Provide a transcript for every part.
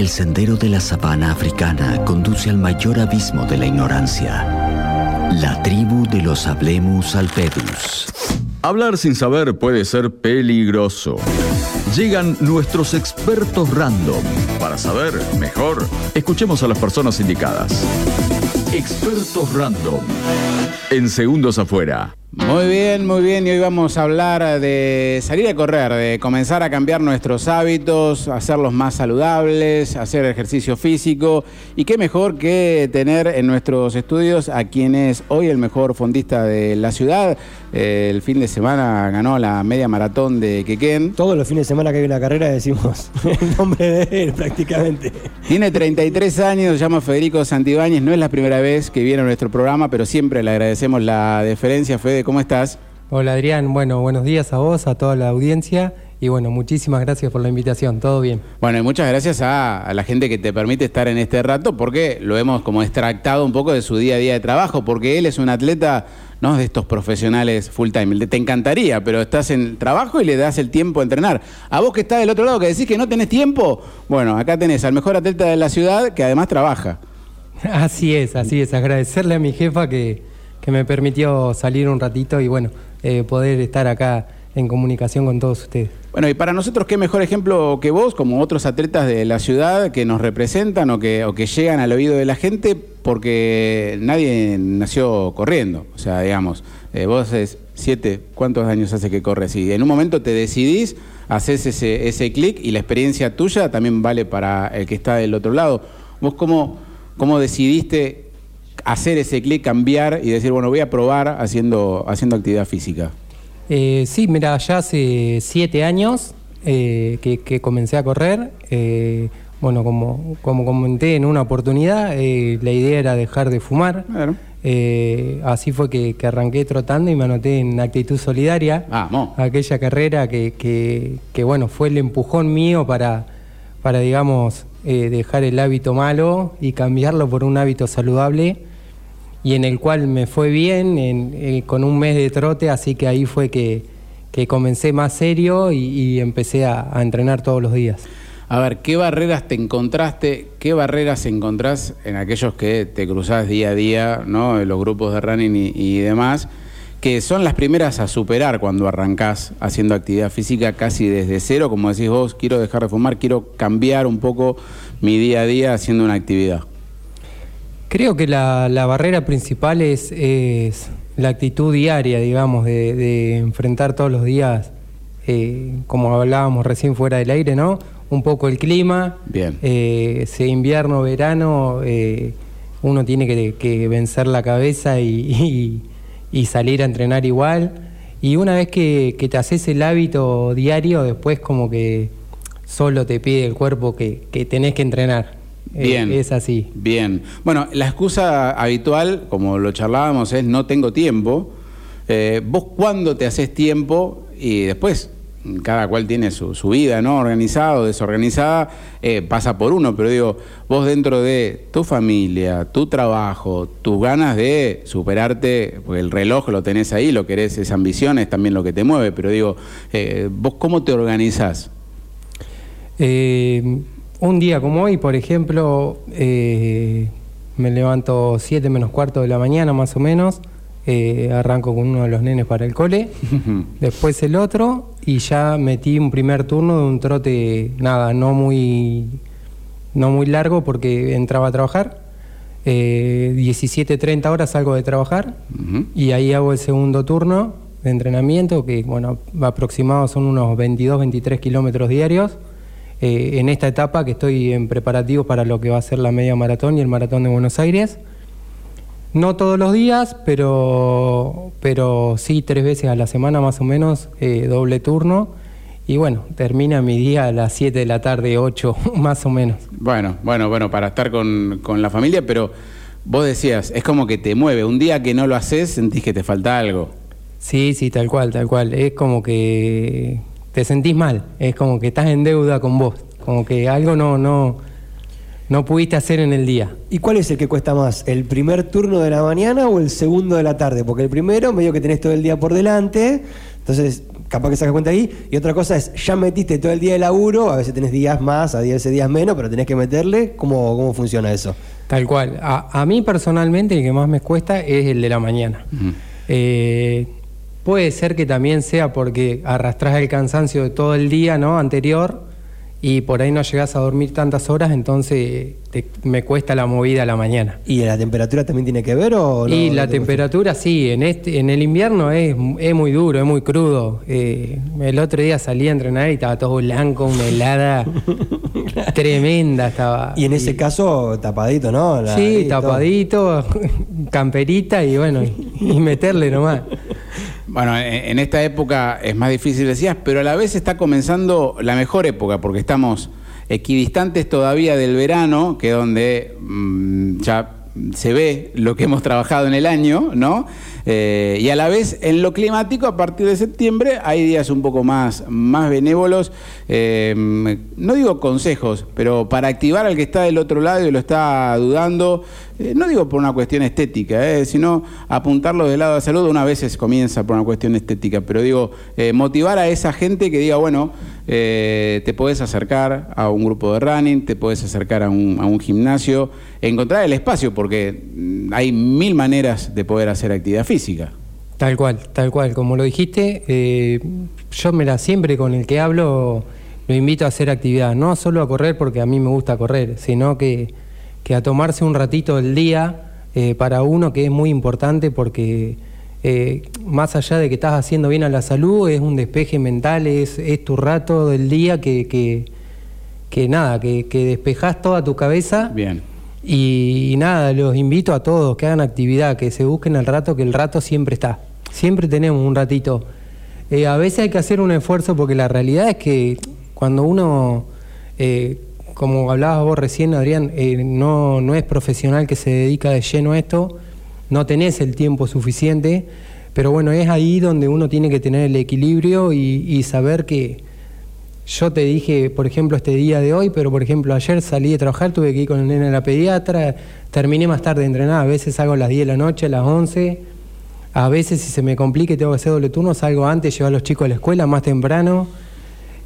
El sendero de la sabana africana conduce al mayor abismo de la ignorancia. La tribu de los Hablemus alpedus. Hablar sin saber puede ser peligroso. Llegan nuestros expertos random. Para saber mejor, escuchemos a las personas indicadas. Expertos random. En segundos afuera. Muy bien, muy bien. Y hoy vamos a hablar de salir a correr, de comenzar a cambiar nuestros hábitos, hacerlos más saludables, hacer ejercicio físico. Y qué mejor que tener en nuestros estudios a quien es hoy el mejor fondista de la ciudad. Eh, el fin de semana ganó la media maratón de Quequén. Todos los fines de semana que hay una carrera decimos el nombre de él prácticamente. Tiene 33 años, se llama Federico Santibáñez. No es la primera vez que viene a nuestro programa, pero siempre le agradecemos la deferencia. Fede, ¿cómo estás? Hola Adrián, bueno, buenos días a vos, a toda la audiencia y bueno, muchísimas gracias por la invitación, todo bien. Bueno, y muchas gracias a, a la gente que te permite estar en este rato porque lo hemos como extractado un poco de su día a día de trabajo, porque él es un atleta no de estos profesionales full time. Te encantaría, pero estás en trabajo y le das el tiempo a entrenar. A vos que estás del otro lado, que decís que no tenés tiempo, bueno, acá tenés al mejor atleta de la ciudad que además trabaja. Así es, así es. Agradecerle a mi jefa que, que me permitió salir un ratito y bueno, eh, poder estar acá en comunicación con todos ustedes. Bueno, y para nosotros, ¿qué mejor ejemplo que vos, como otros atletas de la ciudad que nos representan o que, o que llegan al oído de la gente? Porque nadie nació corriendo. O sea, digamos, eh, vos haces siete, ¿cuántos años hace que corres? Y en un momento te decidís, haces ese, ese clic y la experiencia tuya también vale para el que está del otro lado. ¿Vos cómo, cómo decidiste hacer ese clic, cambiar y decir, bueno, voy a probar haciendo, haciendo actividad física? Eh, sí, mira, ya hace siete años eh, que, que comencé a correr. Eh, bueno, como, como comenté en una oportunidad, la idea era dejar de fumar. Claro. Así fue que, que arranqué trotando y me anoté en Actitud Solidaria. Vamos. Aquella carrera que, que- que, bueno, fue el empujón mío para, para digamos, dejar el hábito malo y cambiarlo por un hábito saludable y en el cual me fue bien en- eh, con un mes de trote, así que ahí fue que, que comencé más serio y, empecé a, a entrenar todos los días. A ver, ¿qué barreras te encontraste? ¿Qué barreras encontrás en aquellos que te cruzás día a día, ¿no? En los grupos de running y, y demás, que son las primeras a superar cuando arrancás haciendo actividad física casi desde cero, como decís vos, quiero dejar de fumar, quiero cambiar un poco mi día a día haciendo una actividad. Creo que la, la barrera principal es, es la actitud diaria, digamos, de, de enfrentar todos los días, eh, como hablábamos recién fuera del aire, ¿no? Un poco el clima, Bien. eh, sea invierno, verano, eh, uno tiene que, que vencer la cabeza y, y- y salir a entrenar igual. Y una vez que, que te haces el hábito diario, después como que solo te pide el cuerpo que, que tenés que entrenar. Eh, Bien. es así. Bien. Bueno, la excusa habitual, como lo charlábamos, es no tengo tiempo. Eh, ¿Vos cuándo te haces tiempo? Y después, cada cual tiene su, su vida, ¿no? Organizada o desorganizada, eh, pasa por uno. Pero digo, vos dentro de tu familia, tu trabajo, tus ganas de superarte, porque el reloj lo tenés ahí, lo querés, esa ambición es también lo que te mueve. Pero digo, eh, ¿vos cómo te organizás? Eh, un día como hoy, por ejemplo, eh, me levanto 7 menos cuarto de la mañana más o menos, eh, arranco con uno de los nenes para el cole, después el otro y ya metí un primer turno de un trote, nada, no muy, no muy largo porque entraba a trabajar. Eh, 17.30 horas salgo de trabajar y ahí hago el segundo turno de entrenamiento, que bueno, aproximado son unos 22, 23 kilómetros diarios. Eh, en esta etapa que estoy en preparativos para lo que va a ser la media maratón y el maratón de Buenos Aires. No todos los días, pero, pero sí tres veces a la semana más o menos, eh, doble turno. Y bueno, termina mi día a las 7 de la tarde, 8 más o menos. Bueno, bueno, bueno, para estar con, con la familia, pero vos decías, es como que te mueve. Un día que no lo haces, sentís que te falta algo. Sí, sí, tal cual, tal cual. Es como que te sentís mal, es como que estás en deuda con vos, como que algo no, no, no pudiste hacer en el día. ¿Y cuál es el que cuesta más? ¿El primer turno de la mañana o el segundo de la tarde? Porque el primero, medio que tenés todo el día por delante, entonces capaz que sacas cuenta ahí. Y otra cosa es, ya metiste todo el día de laburo, a veces tenés días más, a veces días menos, pero tenés que meterle. ¿Cómo, cómo funciona eso? Tal cual. A, a mí personalmente el que más me cuesta es el de la mañana. Eh, puede ser que también sea porque arrastras el cansancio de todo el día ¿no? anterior y por ahí no llegas a dormir tantas horas, entonces te- me cuesta la movida a la mañana. ¿Y la temperatura también tiene que ver o no? y no la te- temperatura sí, en este, en el invierno es, es muy duro, es muy crudo. Eh, el otro día salí a entrenar y estaba todo blanco, una helada tremenda estaba. Y en ese caso, tapadito, ¿no? La- Sí, tapadito, camperita y bueno, y, y meterle nomás. Bueno, en, en esta época es más difícil, decías, pero a la vez está comenzando la mejor época, porque estamos equidistantes todavía del verano, que es donde mm, ya se ve lo que hemos trabajado en el año, ¿no? Eh, y a la vez en lo climático, a partir de septiembre, hay días un poco más, más benévolos. eh, no digo consejos, pero para activar al que está del otro lado y lo está dudando, eh, no digo por una cuestión estética, eh, sino apuntarlo del lado de la salud. Una vez comienza por una cuestión estética, pero digo, eh, motivar a esa gente que diga, bueno, te puedes acercar a un grupo de running, te puedes acercar a un, a un gimnasio, encontrar el espacio, porque mm, hay mil maneras de poder hacer actividad física. Tal cual, tal cual. Como lo dijiste, yo me la siempre con el que hablo lo invito a hacer actividad, no solo a correr porque a mí me gusta correr, sino que, que a tomarse un ratito del día eh, para uno que es muy importante porque eh, más allá de que estás haciendo bien a la salud, es un despeje mental, es, es tu rato del día que, que, que nada, que, que despejás toda tu cabeza. Bien. Y, y nada, los invito a todos que hagan actividad, que se busquen el rato, que el rato siempre está. Siempre tenemos un ratito. Eh, a veces hay que hacer un esfuerzo porque la realidad es que cuando uno, eh, como hablabas vos recién, Adrián, eh, no, no es profesional que se dedica de lleno a esto, no tenés el tiempo suficiente, pero bueno, es ahí donde uno tiene que tener el equilibrio y, saber que, yo te dije, por ejemplo, este día de hoy, pero por ejemplo, ayer salí de trabajar, tuve que ir con el nene a la pediatra, terminé más tarde de entrenar, a veces salgo a las 10 de la noche, a las 11, a veces si se me complica y tengo que hacer doble turno, salgo antes, llevo a los chicos a la escuela más temprano.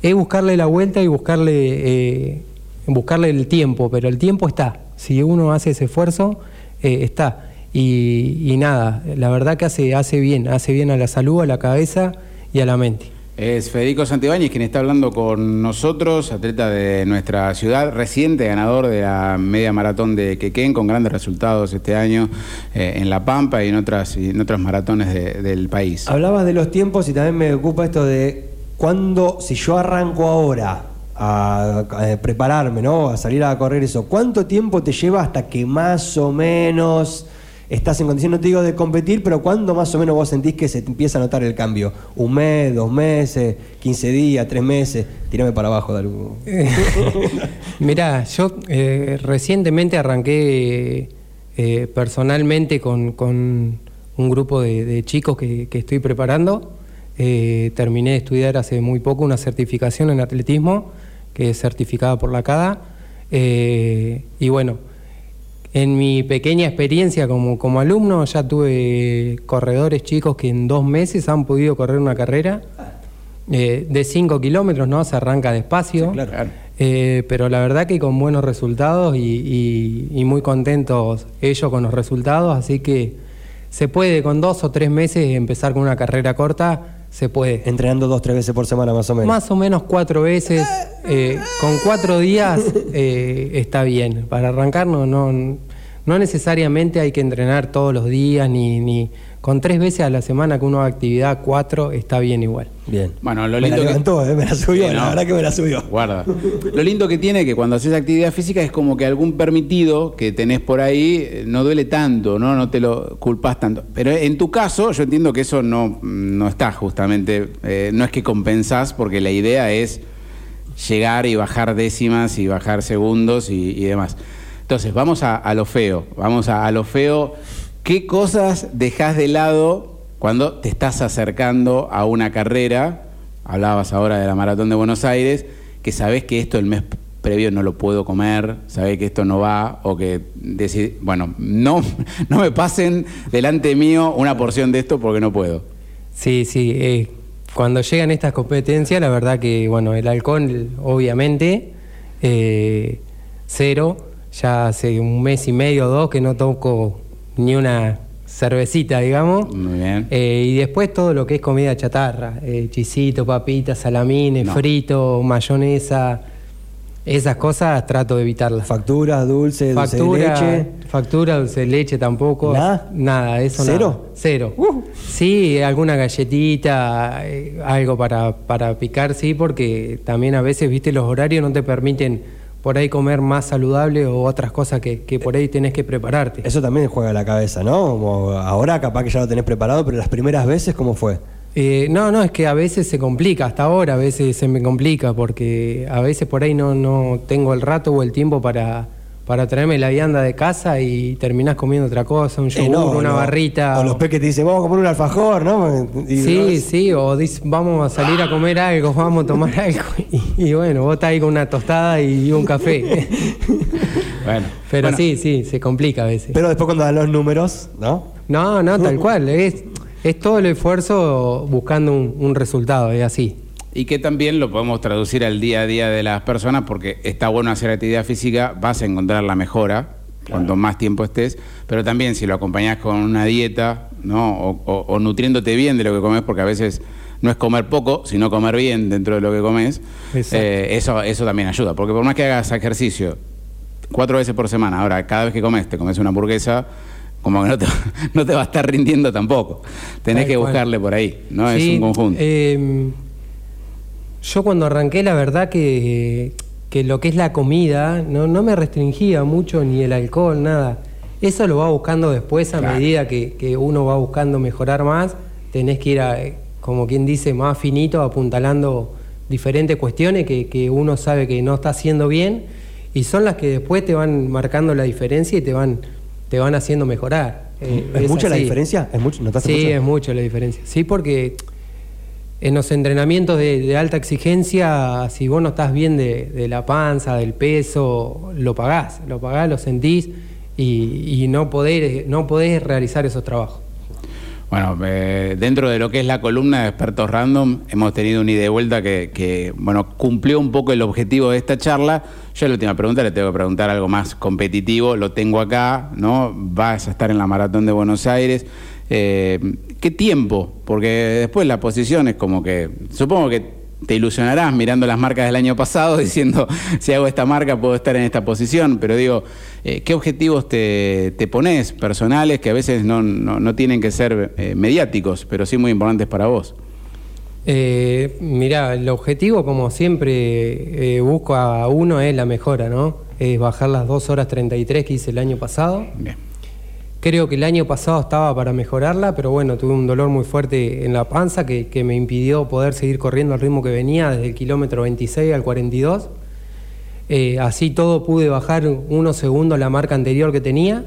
Es buscarle la vuelta y buscarle, eh, buscarle el tiempo, pero el tiempo está. Si uno hace ese esfuerzo, eh, está. Y, y nada, la verdad que hace, hace bien, hace bien a la salud, a la cabeza y a la mente. Es Federico Santibáñez quien está hablando con nosotros, atleta de nuestra ciudad, reciente ganador de la media maratón de Quequén, con grandes resultados este año eh, en La Pampa y en otras, y en otras maratones de- del país. Hablabas de los tiempos y también me ocupa esto de cuándo, si yo arranco ahora a, prepararme, ¿no? A salir a correr eso, ¿cuánto tiempo te lleva hasta que más o menos estás en condición, no te digo de competir, pero cuándo más o menos vos sentís que se empieza a notar el cambio? ¿Un mes, dos meses, 15 días, tres meses? Tirame para abajo algo. Mirá, yo eh, recientemente arranqué eh, personalmente con, con un grupo de, chicos que, que estoy preparando. Eh, terminé de estudiar hace muy poco una certificación en atletismo, que es certificada por la CADA. Eh, y bueno, en mi pequeña experiencia como, como alumno ya tuve corredores chicos que en dos meses han podido correr una carrera eh, de 5 kilómetros, ¿no? Se arranca despacio. claro. Claro. Eh, pero la verdad que con buenos resultados y, y- y muy contentos ellos con los resultados, así que se puede con dos o tres meses empezar con una carrera corta, se puede. Entrenando dos, tres veces por semana más o menos. Más o menos cuatro veces, eh, con cuatro días eh, está bien. Para arrancar no, no, no necesariamente hay que entrenar todos los días, ni, ni con tres veces a la semana que uno haga actividad, cuatro está bien igual. Bien. Bueno, lo me la lindo que- levantó, eh, me la subió, Sí, la verdad que me la subió. Guarda. Lo lindo que tiene que cuando haces actividad física es como que algún permitido que tenés por ahí eh, no duele tanto, ¿no? No te lo culpas tanto. Pero en tu caso, yo entiendo que eso no, no está justamente, eh, no es que compensás, porque la idea es llegar y bajar décimas y bajar segundos y, y demás. Entonces, vamos a, lo feo, vamos a, lo feo. ¿Qué cosas dejás de lado cuando te estás acercando a una carrera? Hablabas ahora de la Maratón de Buenos Aires, que sabés que esto el mes previo no lo puedo comer, sabés que esto no va, o que decís, bueno, no, no me pasen delante mío una porción de esto porque no puedo. Sí, sí, eh, cuando llegan estas competencias, la verdad que, bueno, el alcohol, obviamente, eh, cero. Ya hace un mes y medio o dos que no toco ni una cervecita, digamos. Muy bien. Eh, y después todo lo que es comida chatarra, eh, chisito, papitas, salamines, No. frito, mayonesa, esas cosas trato de evitarlas. Facturas, dulce, dulce Factura, de leche. factura, dulce de leche tampoco. ¿Nada? Nada, eso ¿Cero? Uh. nada. Cero. Sí, alguna galletita, eh, algo para, para picar, sí, porque también a veces, viste, los horarios no te permiten por ahí comer más saludable o otras cosas que, que por ahí tenés que prepararte. Eso también juega la cabeza, ¿no? Como ahora capaz que ya lo tenés preparado, pero las primeras veces, ¿cómo fue? Eh, no, no, es que a veces se complica, hasta ahora a veces se me complica, porque a veces por ahí no, no tengo el rato o el tiempo para, para traerme la vianda de casa y terminás comiendo otra cosa, un Eh, yogur, no, una no. barrita. O los peques te dicen, vamos a comer un alfajor, ¿no? Y- Sí, sí, o dice, vamos a salir a comer algo, vamos a tomar algo. Y, y bueno, vos estás ahí con una tostada y un café. Bueno, Pero bueno, sí, sí, se complica a veces. Pero después cuando dan los números, ¿no? No, no, tal cual. Es, es todo el esfuerzo buscando un, un resultado, es así. Y que también lo podemos traducir al día a día de las personas, porque está bueno hacer actividad física, vas a encontrar la mejora cuanto más tiempo estés, pero también si lo acompañás con una dieta, ¿no? O, o- o nutriéndote bien de lo que comes, porque a veces no es comer poco, sino comer bien dentro de lo que comes, eh, eso, eso también ayuda, porque por más que hagas ejercicio cuatro veces por semana, ahora cada vez que comes te comes una hamburguesa, como que no te, no te va a estar rindiendo tampoco. Tenés que buscarle por ahí, ¿no? es un conjunto. eh, yo cuando arranqué, la verdad que, que lo que es la comida no, no me restringía mucho ni el alcohol, nada. Eso lo va buscando después a Claro. medida que, que uno va buscando mejorar más. Tenés que ir, a, eh, como quien dice, más finito, apuntalando diferentes cuestiones que, que uno sabe que no está haciendo bien y son las que después te van marcando la diferencia y te van, te van haciendo mejorar. Eh, ¿Es mucha la diferencia? ¿Es mucho? ¿Notaste Sí, es mucho la diferencia. Sí, porque en los entrenamientos de, alta exigencia, si vos no estás bien de, la panza, del peso, lo pagás, lo pagás, lo sentís y, no, podés, no podés realizar esos trabajos. Bueno, eh, dentro de lo que es la columna de expertos random, hemos tenido una ida y vuelta que, que, bueno, cumplió un poco el objetivo de esta charla. Yo la última pregunta le tengo que preguntar algo más competitivo. Lo tengo acá, ¿no? Vas a estar en la maratón de Buenos Aires. Eh, ¿Qué tiempo? Porque después la posición es como que, supongo que te ilusionarás mirando las marcas del año pasado, diciendo, si hago esta marca puedo estar en esta posición, pero digo, eh, ¿qué objetivos te, te pones personales que a veces no, no- no tienen que ser eh, mediáticos, pero sí muy importantes para vos? Eh, mirá, el objetivo, como siempre eh, busco a uno, es la mejora, ¿no? Es bajar las 2 horas 33 que hice el año pasado. Bien. Creo que el año pasado estaba para mejorarla, pero bueno, tuve un dolor muy fuerte en la panza que, me impidió poder seguir corriendo al ritmo que venía desde el kilómetro 26 al 42. Eh, así todo pude bajar unos segundos la marca anterior que tenía,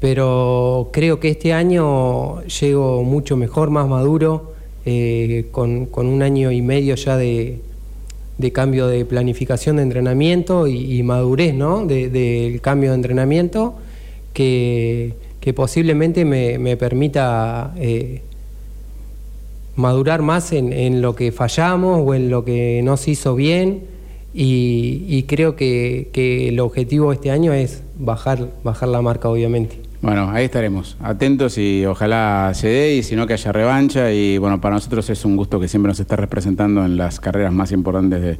pero creo que este año llego mucho mejor, más maduro, eh, con, un año y medio ya de, cambio de planificación de entrenamiento y, madurez ¿no? De- del cambio de entrenamiento que, posiblemente me, permita eh, madurar más en, lo que fallamos o en lo que no se hizo bien y, y creo que, que el objetivo de este año es bajar, bajar la marca obviamente. Bueno, ahí estaremos, atentos y ojalá se dé y si no que haya revancha y bueno, para nosotros es un gusto que siempre nos esté representando en las carreras más importantes de-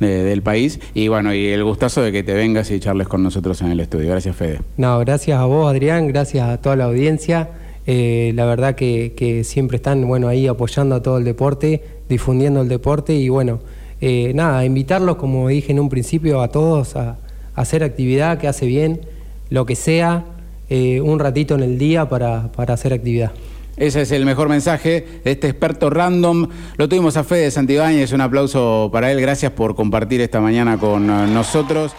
de- del país y bueno, y el gustazo de que te vengas y charles con nosotros en el estudio. Gracias Fede. No, gracias a vos, Adrián, gracias a toda la audiencia. Eh, la verdad que, siempre están bueno, ahí apoyando a todo el deporte, difundiendo el deporte y bueno, eh, nada, invitarlos, como dije en un principio, a todos a hacer actividad que hace bien, lo que sea, eh, un ratito en el día para, para hacer actividad. Ese es el mejor mensaje de este experto random. Lo tuvimos a Fede Santibáñez, un aplauso para él. Gracias por compartir esta mañana con eh, nosotros.